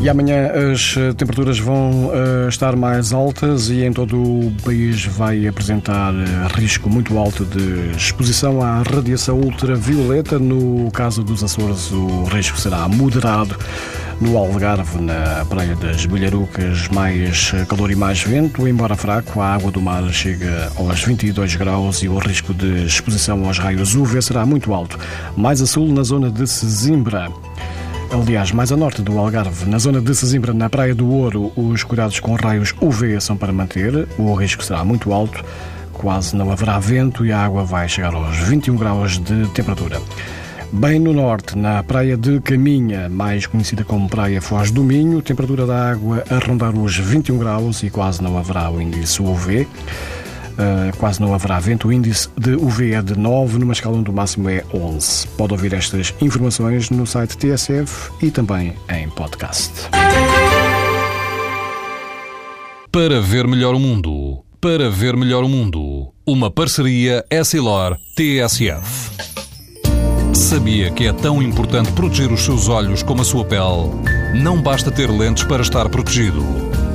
E amanhã as eh, temperaturas vão uh, estar mais altas e em todo o país vai apresentar uh, risco muito alto de exposição à radiação ultravioleta. No caso dos Açores, o risco será moderado. No Algarve, na Praia das Bilharucas, mais calor e mais vento, embora fraco, a água do mar chega aos 22 graus e o risco de exposição aos raios UV será muito alto. Mais a sul, na zona de Sesimbra. Aliás, mais a norte do Algarve, na zona de Sesimbra, na Praia do Ouro, os cuidados com raios UV são para manter, o risco será muito alto, quase não haverá vento e a água vai chegar aos 21 graus de temperatura. Bem no norte, na Praia de Caminha, mais conhecida como Praia Foz do Minho, temperatura da água a rondar os 21 graus e quase não haverá o índice UV. Uh, quase não haverá vento. O índice de UV é de 9, numa escala onde o máximo é 11. Pode ouvir estas informações no site TSF e também em podcast. Para ver melhor o mundo. Para ver melhor o mundo. Uma parceria Essilor-TSF. Sabia que é tão importante proteger os seus olhos como a sua pele? Não basta ter lentes para estar protegido.